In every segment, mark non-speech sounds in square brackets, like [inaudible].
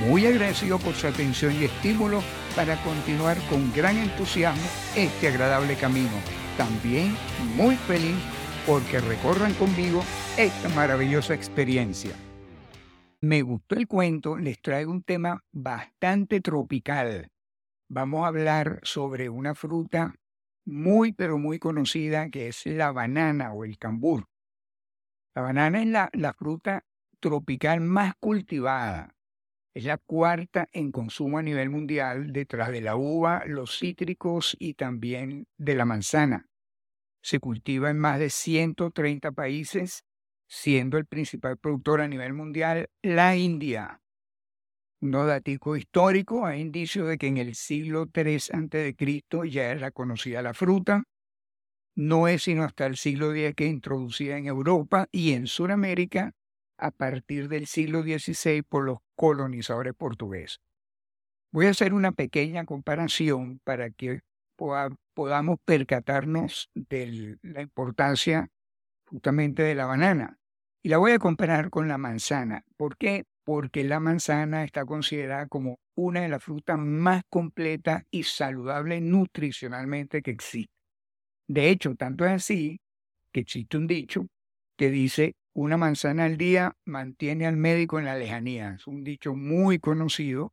muy agradecido por su atención y estímulo para continuar con gran entusiasmo este agradable camino. También muy feliz porque recorran conmigo esta maravillosa experiencia. Me gustó el cuento, les traigo un tema bastante tropical. Vamos a hablar sobre una fruta muy pero muy conocida que es la banana o el cambur. La banana es la, la fruta tropical más cultivada es la cuarta en consumo a nivel mundial detrás de la uva, los cítricos y también de la manzana. Se cultiva en más de 130 países, siendo el principal productor a nivel mundial la India. Un datico histórico hay indicios de que en el siglo III a.C. ya era conocida la fruta. No es sino hasta el siglo X que introducida en Europa y en Sudamérica a partir del siglo XVI por los colonizadores portugueses. Voy a hacer una pequeña comparación para que podamos percatarnos de la importancia justamente de la banana. Y la voy a comparar con la manzana. ¿Por qué? Porque la manzana está considerada como una de las frutas más completas y saludables nutricionalmente que existe. De hecho, tanto es así que existe un dicho que dice una manzana al día mantiene al médico en la lejanía. Es un dicho muy conocido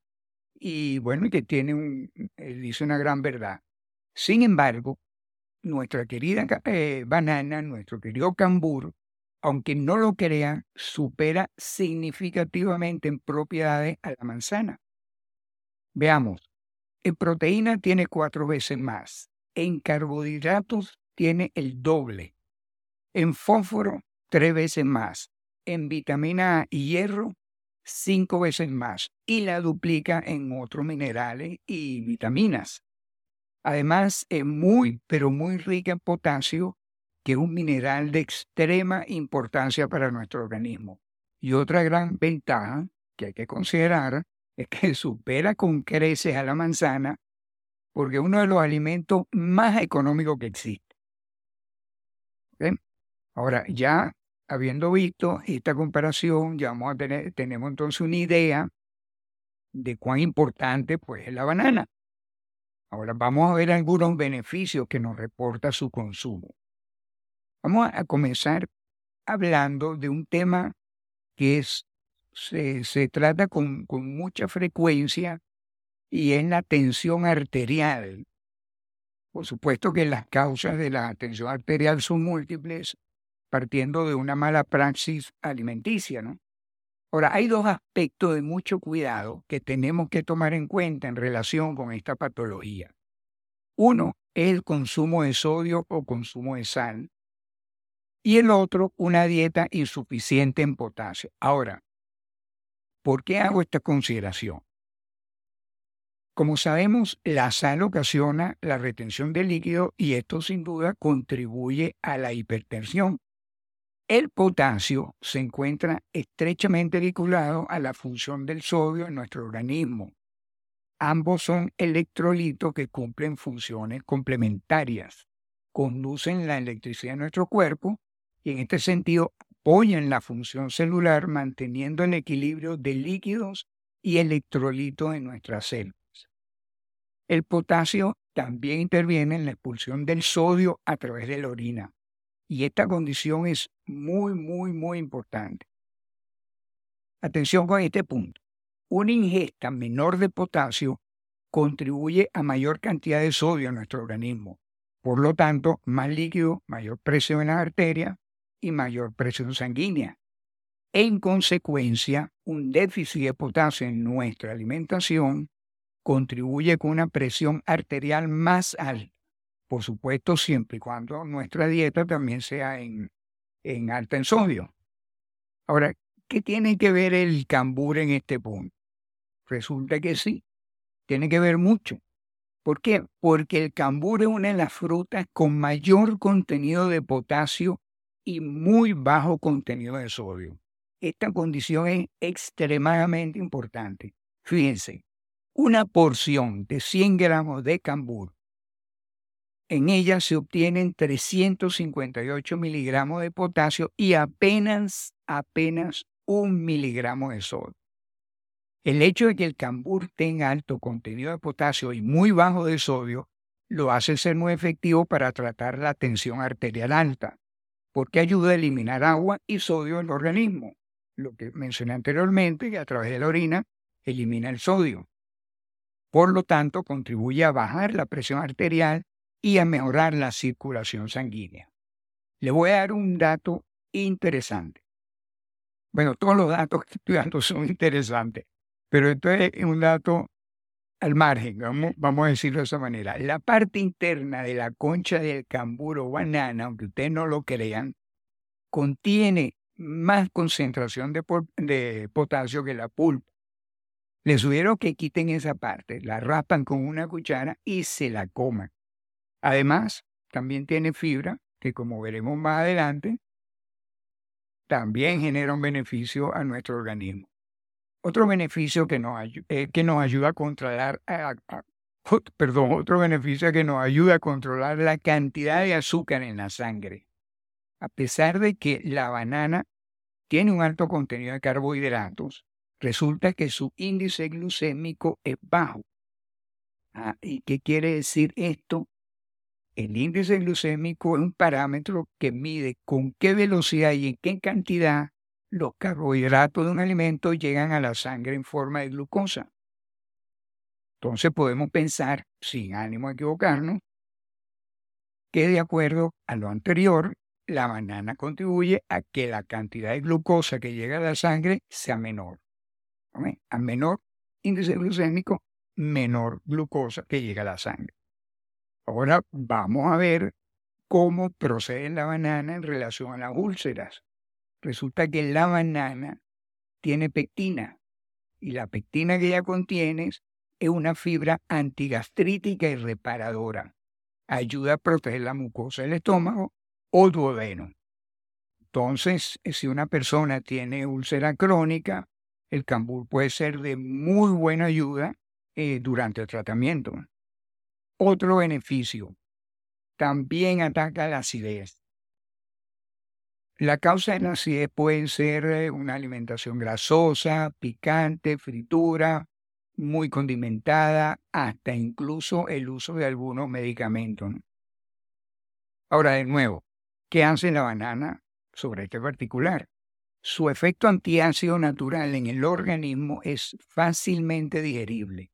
y bueno, que tiene un, eh, dice una gran verdad. Sin embargo, nuestra querida eh, banana, nuestro querido cambur, aunque no lo crea, supera significativamente en propiedades a la manzana. Veamos, en proteína tiene cuatro veces más, en carbohidratos tiene el doble, en fósforo tres veces más. En vitamina A y hierro, cinco veces más. Y la duplica en otros minerales y vitaminas. Además, es muy, pero muy rica en potasio, que es un mineral de extrema importancia para nuestro organismo. Y otra gran ventaja que hay que considerar es que [laughs] supera con creces a la manzana porque es uno de los alimentos más económicos que existe. Ahora, ya habiendo visto esta comparación, ya vamos a tener, tenemos entonces una idea de cuán importante pues, es la banana. Ahora vamos a ver algunos beneficios que nos reporta su consumo. Vamos a comenzar hablando de un tema que es, se, se trata con, con mucha frecuencia y es la tensión arterial. Por supuesto que las causas de la tensión arterial son múltiples, partiendo de una mala praxis alimenticia, ¿no? Ahora, hay dos aspectos de mucho cuidado que tenemos que tomar en cuenta en relación con esta patología. Uno es el consumo de sodio o consumo de sal. Y el otro, una dieta insuficiente en potasio. Ahora, ¿por qué hago esta consideración? Como sabemos, la sal ocasiona la retención de líquido y esto sin duda contribuye a la hipertensión. El potasio se encuentra estrechamente vinculado a la función del sodio en nuestro organismo. Ambos son electrolitos que cumplen funciones complementarias, conducen la electricidad en nuestro cuerpo y en este sentido apoyan la función celular manteniendo el equilibrio de líquidos y electrolitos en nuestras células. El potasio también interviene en la expulsión del sodio a través de la orina. Y esta condición es muy, muy, muy importante. Atención con este punto. Una ingesta menor de potasio contribuye a mayor cantidad de sodio en nuestro organismo. Por lo tanto, más líquido, mayor presión en la arteria y mayor presión sanguínea. En consecuencia, un déficit de potasio en nuestra alimentación contribuye con una presión arterial más alta por supuesto, siempre y cuando nuestra dieta también sea en, en alta en sodio. Ahora, ¿qué tiene que ver el cambur en este punto? Resulta que sí, tiene que ver mucho. ¿Por qué? Porque el cambur es una de las frutas con mayor contenido de potasio y muy bajo contenido de sodio. Esta condición es extremadamente importante. Fíjense, una porción de 100 gramos de cambur, en ella se obtienen 358 miligramos de potasio y apenas, apenas un miligramo de sodio. El hecho de que el cambur tenga alto contenido de potasio y muy bajo de sodio lo hace ser muy efectivo para tratar la tensión arterial alta, porque ayuda a eliminar agua y sodio del organismo, lo que mencioné anteriormente, que a través de la orina elimina el sodio. Por lo tanto, contribuye a bajar la presión arterial y a mejorar la circulación sanguínea. Le voy a dar un dato interesante. Bueno, todos los datos que estoy dando son interesantes, pero esto es un dato al margen, vamos, a decirlo de esa manera. La parte interna de la concha del camburo banana, aunque ustedes no lo crean, contiene más concentración de, de potasio que la pulpa. Les sugiero que quiten esa parte, la raspan con una cuchara y se la coman. Además, también tiene fibra, que como veremos más adelante, también genera un beneficio a nuestro organismo. Otro beneficio que nos, eh, ayuda a controlar, perdón, otro beneficio que nos ayuda a controlar la cantidad de azúcar en la sangre. A pesar de que la banana tiene un alto contenido de carbohidratos, resulta que su índice glucémico es bajo. Ah, ¿Y qué quiere decir esto? El índice glucémico es un parámetro que mide con qué velocidad y en qué cantidad los carbohidratos de un alimento llegan a la sangre en forma de glucosa. Entonces podemos pensar, sin ánimo de equivocarnos, que de acuerdo a lo anterior, la banana contribuye a que la cantidad de glucosa que llega a la sangre sea menor. A menor índice glucémico, menor glucosa que llega a la sangre. Ahora vamos a ver cómo procede la banana en relación a las úlceras. Resulta que la banana tiene pectina y la pectina que ella contiene es una fibra antigastrítica y reparadora. Ayuda a proteger la mucosa del estómago o duodeno. Entonces, si una persona tiene úlcera crónica, el cambur puede ser de muy buena ayuda eh, durante el tratamiento. Otro beneficio, también ataca la acidez. La causa de la acidez puede ser eh, una alimentación grasosa, picante, fritura, muy condimentada, hasta incluso el uso de algunos medicamentos. Ahora, de nuevo, ¿qué hace la banana sobre este particular? Su efecto antiácido natural en el organismo es fácilmente digerible.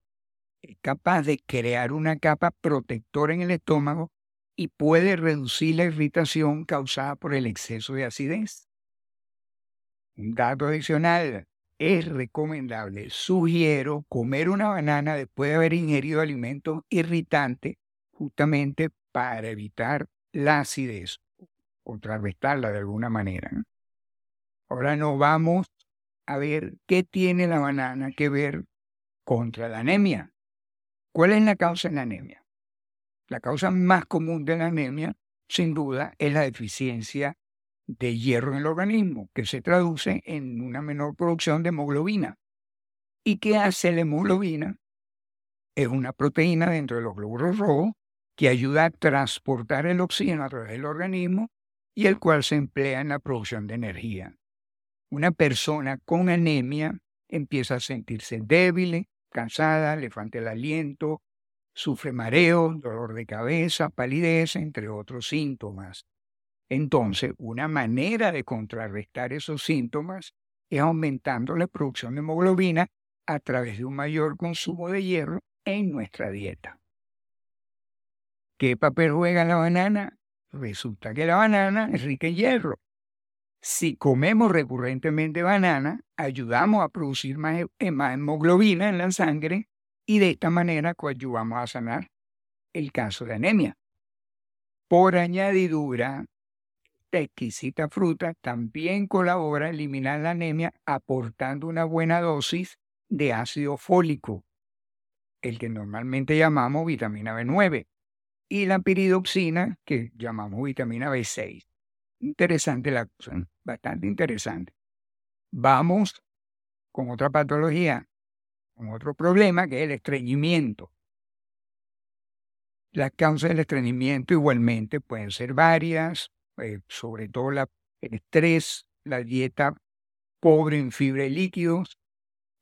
Es capaz de crear una capa protectora en el estómago y puede reducir la irritación causada por el exceso de acidez. Un dato adicional, es recomendable, sugiero comer una banana después de haber ingerido alimentos irritantes justamente para evitar la acidez, contrarrestarla de alguna manera. Ahora nos vamos a ver qué tiene la banana que ver contra la anemia. ¿Cuál es la causa de la anemia? La causa más común de la anemia, sin duda, es la deficiencia de hierro en el organismo, que se traduce en una menor producción de hemoglobina. ¿Y qué hace la hemoglobina? Es una proteína dentro de los glóbulos rojos que ayuda a transportar el oxígeno a través del organismo y el cual se emplea en la producción de energía. Una persona con anemia empieza a sentirse débil, cansada, le falta el aliento, sufre mareo, dolor de cabeza, palidez, entre otros síntomas. Entonces, una manera de contrarrestar esos síntomas es aumentando la producción de hemoglobina a través de un mayor consumo de hierro en nuestra dieta. ¿Qué papel juega la banana? Resulta que la banana es rica en hierro. Si comemos recurrentemente banana, ayudamos a producir más, más hemoglobina en la sangre y de esta manera coadyuvamos a sanar el caso de anemia. Por añadidura, esta exquisita fruta también colabora a eliminar la anemia aportando una buena dosis de ácido fólico. el que normalmente llamamos vitamina B9, y la piridoxina, que llamamos vitamina B6. Interesante la cosa, bastante interesante. Vamos con otra patología, con otro problema, que es el estreñimiento. Las causas del estreñimiento igualmente pueden ser varias, eh, sobre todo la, el estrés, la dieta pobre en fibra y líquidos,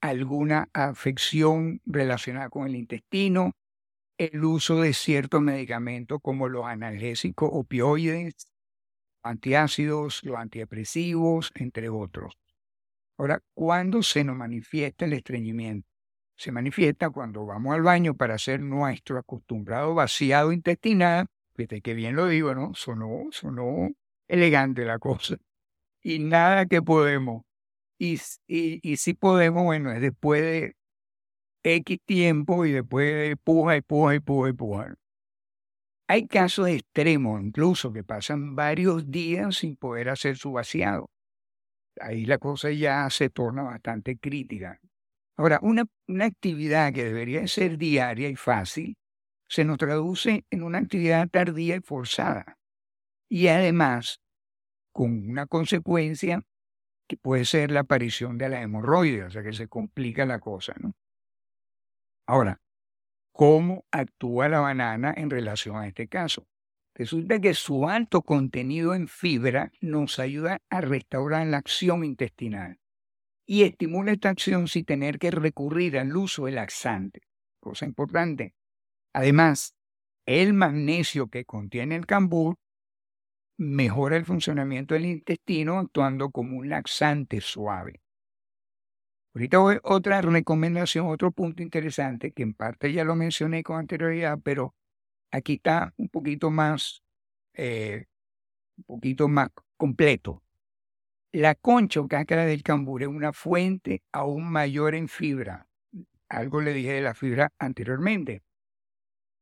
alguna afección relacionada con el intestino, el uso de ciertos medicamentos como los analgésicos opioides, antiácidos, los antidepresivos, entre otros. Ahora, ¿cuándo se nos manifiesta el estreñimiento? Se manifiesta cuando vamos al baño para hacer nuestro acostumbrado vaciado intestinal. Fíjate que bien lo digo, ¿no? Sonó, sonó elegante la cosa. Y nada que podemos. Y, y, y si podemos, bueno, es después de X tiempo y después puja y puja y puja y puja. Hay casos extremos incluso que pasan varios días sin poder hacer su vaciado. Ahí la cosa ya se torna bastante crítica. Ahora, una, una actividad que debería ser diaria y fácil se nos traduce en una actividad tardía y forzada. Y además, con una consecuencia que puede ser la aparición de la hemorroides, o sea que se complica la cosa, ¿no? Ahora, ¿cómo actúa la banana en relación a este caso? Resulta que su alto contenido en fibra nos ayuda a restaurar la acción intestinal y estimula esta acción sin tener que recurrir al uso de laxante, cosa importante. Además, el magnesio que contiene el cambur mejora el funcionamiento del intestino actuando como un laxante suave. Ahorita voy otra recomendación, otro punto interesante, que en parte ya lo mencioné con anterioridad, pero aquí está un poquito más, eh, un poquito más completo. La concha o cáscara del cambur es una fuente aún mayor en fibra. Algo le dije de la fibra anteriormente.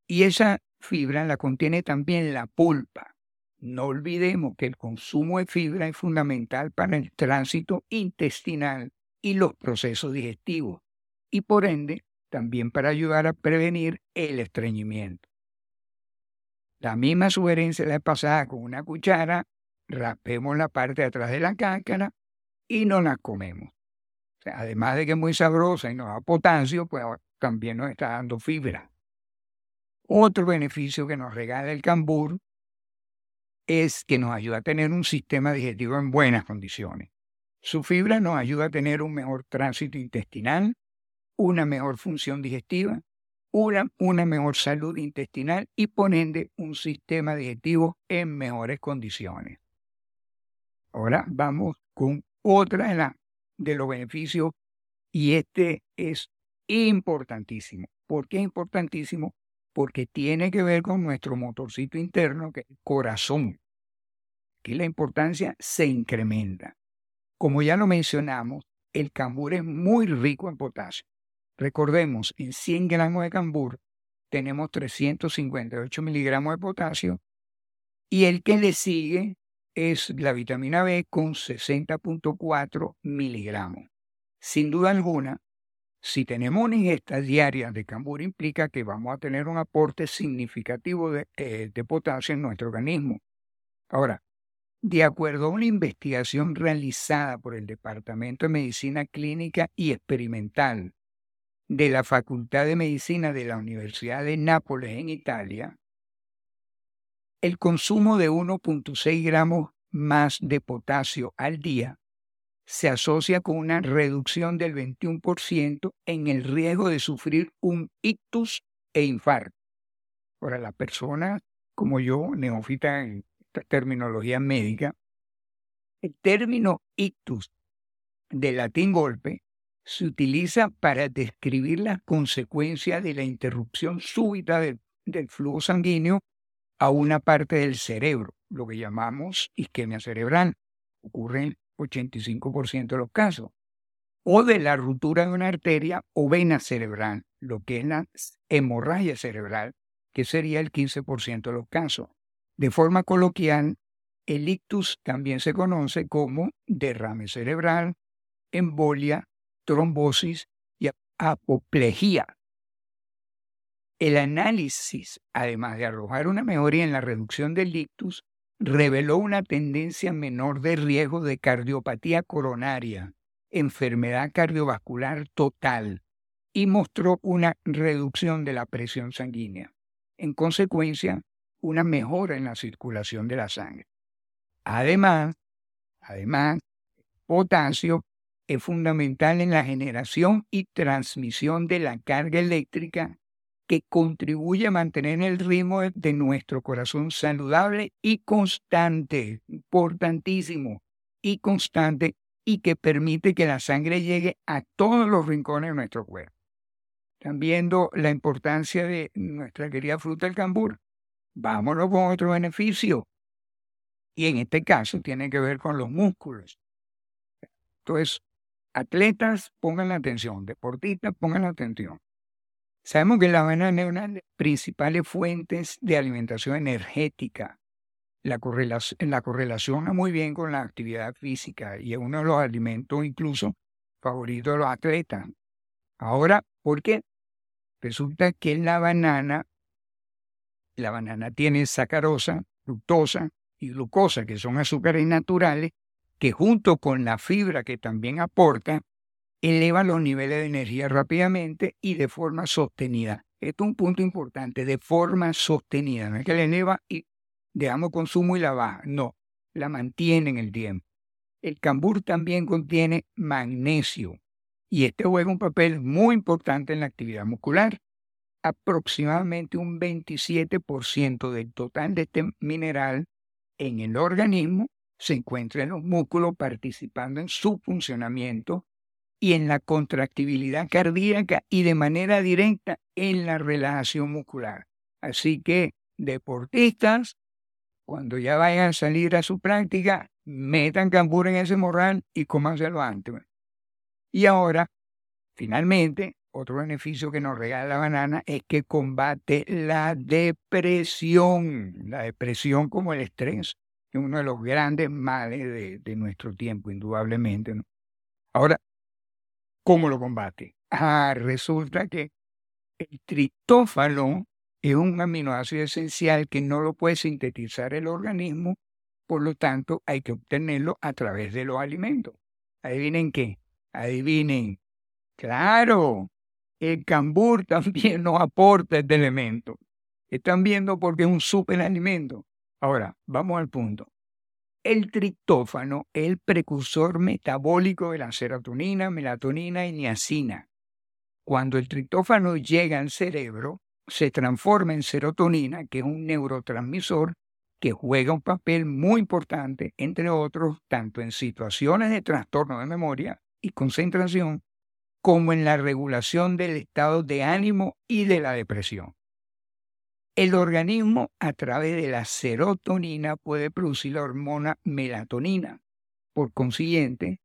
Y esa fibra la contiene también la pulpa. No olvidemos que el consumo de fibra es fundamental para el tránsito intestinal y los procesos digestivos, y por ende también para ayudar a prevenir el estreñimiento. La misma sugerencia la pasada con una cuchara, raspemos la parte de atrás de la cáscara y no la comemos. además de que es muy sabrosa y nos da potasio, pues también nos está dando fibra. Otro beneficio que nos regala el cambur es que nos ayuda a tener un sistema digestivo en buenas condiciones. Su fibra nos ayuda a tener un mejor tránsito intestinal, una mejor función digestiva, una, mejor salud intestinal y por un sistema digestivo en mejores condiciones. Ahora vamos con otra de, de los beneficios y este es importantísimo. ¿Por qué importantísimo? Porque tiene que ver con nuestro motorcito interno, que es el corazón. Aquí la importancia se incrementa. Como ya lo mencionamos, el cambur es muy rico en potasio. Recordemos, en 100 gramos de cambur tenemos 358 miligramos de potasio y el que le sigue es la vitamina B con 60.4 miligramos. Sin duda alguna, si tenemos una ingesta diaria de cambur implica que vamos a tener un aporte significativo de, eh, de potasio en nuestro organismo. Ahora, de acuerdo a una investigación realizada por el Departamento de Medicina Clínica y Experimental de la Facultad de Medicina de la Universidad de Nápoles en Italia, el consumo de 1.6 gramos más de potasio al día se asocia con una reducción del 21% en el riesgo de sufrir un ictus e infarto. Para la persona como yo, neófita terminología médica, el término ictus, de latín golpe, se utiliza para describir las consecuencias de la interrupción súbita del, flujo sanguíneo a una parte del cerebro, lo que llamamos isquemia cerebral. Ocurre en 85% de los casos. O de la ruptura de una arteria o vena cerebral, lo que es la hemorragia cerebral, que sería el 15% de los casos. De forma coloquial, el ictus también se conoce como derrame cerebral, embolia, trombosis y apoplejía. El análisis, además de arrojar una mejoría en la reducción del ictus, reveló una tendencia menor de riesgo de cardiopatía coronaria, enfermedad cardiovascular total, y mostró una reducción de la presión sanguínea. En consecuencia, una mejora en la circulación de la sangre. Además, además, potasio es fundamental en la generación y transmisión de la carga eléctrica que contribuye a mantener el ritmo de nuestro corazón saludable y constante, importantísimo, y constante, y que permite que la sangre llegue a todos los rincones de nuestro cuerpo. Están viendo la importancia de nuestra querida fruta del cambur. Vámonos con otro beneficio. Y en este caso tiene que ver con los músculos. Entonces, atletas, pongan la atención, deportistas, pongan la atención. Sabemos que la banana es una de las principales fuentes de alimentación energética. La, correlación, la correlaciona muy bien con la actividad física y es uno de los alimentos incluso favoritos de los atletas. Ahora, ¿por qué? Resulta que la banana, la banana tiene sacarosa, fructosa y glucosa, que son azúcares naturales, que junto con la fibra que también aporta, eleva los niveles de energía rápidamente y de forma sostenida. Esto es un punto importante, de forma sostenida. No es que la eleva y dejamos consumo y la baja. No, la mantiene en el tiempo. El cambur también contiene magnesio y este juega un papel muy importante en la actividad muscular. Aproximadamente un 27% del total de este mineral en el organismo se encuentra en los músculos participando en su funcionamiento y en la contractibilidad cardíaca y de manera directa en la relajación muscular. Así que, deportistas, cuando ya vayan a salir a su práctica, metan cambur en ese morral y cómanselo antes. Y ahora, finalmente, otro beneficio que nos regala la banana es que combate la depresión. La depresión como el estrés, es uno de los grandes males de, nuestro tiempo, indudablemente. Ahora, ¿Cómo lo combate? Ah, resulta que el triptófano es un aminoácido esencial que no lo puede sintetizar el organismo, por lo tanto hay que obtenerlo a través de los alimentos. ¿Adivinen qué? Adivinen. Claro, el cambur [laughs] también nos aporta este elemento. Están viendo porque es un superalimento. Ahora, vamos al punto. El triptófano es el precursor metabólico de la serotonina, melatonina y niacina. Cuando el triptófano llega al cerebro, se transforma en serotonina, que es un neurotransmisor que juega un papel muy importante, entre otros, tanto en situaciones de trastorno de memoria y concentración, como en la regulación del estado de ánimo y de la depresión. El organismo a través de la serotonina puede producir la hormona melatonina. Por consiguiente,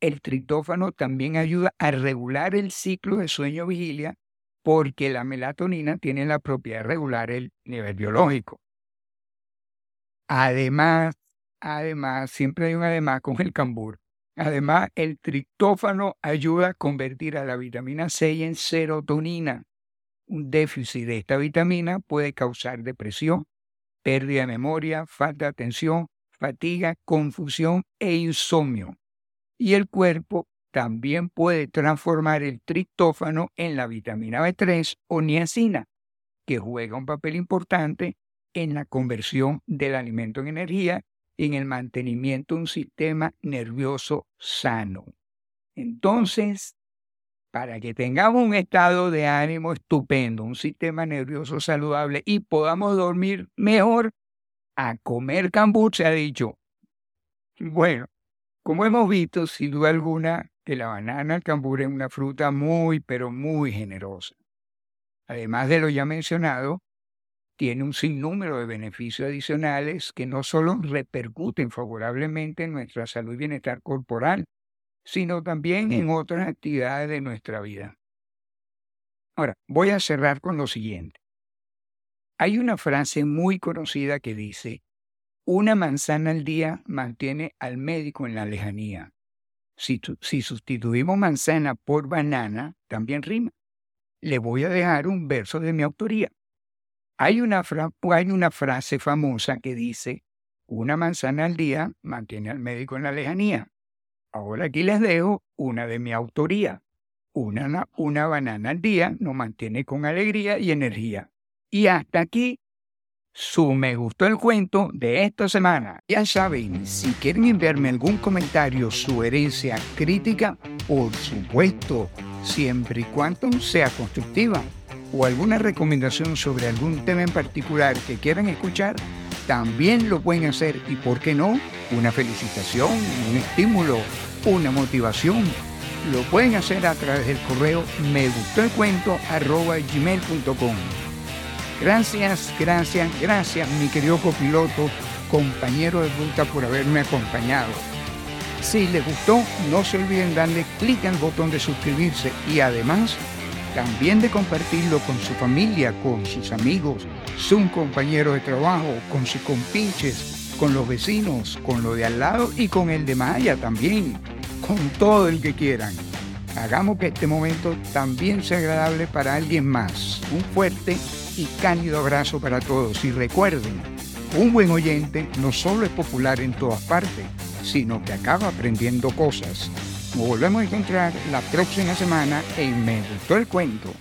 el tritófano también ayuda a regular el ciclo de sueño-vigilia porque la melatonina tiene la propiedad de regular el nivel biológico. Además, además, siempre hay un además con el cambur. Además, el triptófano ayuda a convertir a la vitamina C en serotonina, un déficit de esta vitamina puede causar depresión, pérdida de memoria, falta de atención, fatiga, confusión e insomnio. Y el cuerpo también puede transformar el triptófano en la vitamina B3 o niacina, que juega un papel importante en la conversión del alimento en energía en el mantenimiento de un sistema nervioso sano. Entonces, para que tengamos un estado de ánimo estupendo, un sistema nervioso saludable y podamos dormir mejor, a comer cambur se ha dicho. Bueno, como hemos visto, sin duda alguna, que la banana, el cambur es una fruta muy, pero muy generosa. Además de lo ya mencionado, tiene un sinnúmero de beneficios adicionales que no solo repercuten favorablemente en nuestra salud y bienestar corporal, sino también en otras actividades de nuestra vida. Ahora, voy a cerrar con lo siguiente. Hay una frase muy conocida que dice, una manzana al día mantiene al médico en la lejanía. Si, si sustituimos manzana por banana, también rima. le voy a dejar un verso de mi autoría. Hay una, frase famosa que dice, una manzana al día mantiene al médico en la lejanía. Ahora aquí les dejo una de mi autoría. Una, una banana al día nos mantiene con alegría y energía. Y hasta aquí su me gustó el cuento de esta semana. Ya saben, si quieren enviarme algún comentario, sugerencia, crítica, por supuesto, siempre y cuando sea constructiva, o alguna recomendación sobre algún tema en particular que quieran escuchar, también lo pueden hacer y, ¿por qué no? Una felicitación, un estímulo, una motivación. Lo pueden hacer a través del correo me gustó el cuento gmail.com. Gracias, gracias, gracias, mi querido copiloto, compañero de ruta, por haberme acompañado. Si les gustó, no se olviden darle clic al botón de suscribirse y además también de compartirlo con su familia, con sus amigos, su compañero de trabajo, con sus compinches, con los vecinos, con lo de al lado y con el de Maya también, con todo el que quieran. Hagamos que este momento también sea agradable para alguien más. Un fuerte y cálido abrazo para todos y recuerden, un buen oyente no solo es popular en todas partes, sino que acaba aprendiendo cosas. Nos volvemos a encontrar la próxima semana en Me Gustó el Cuento.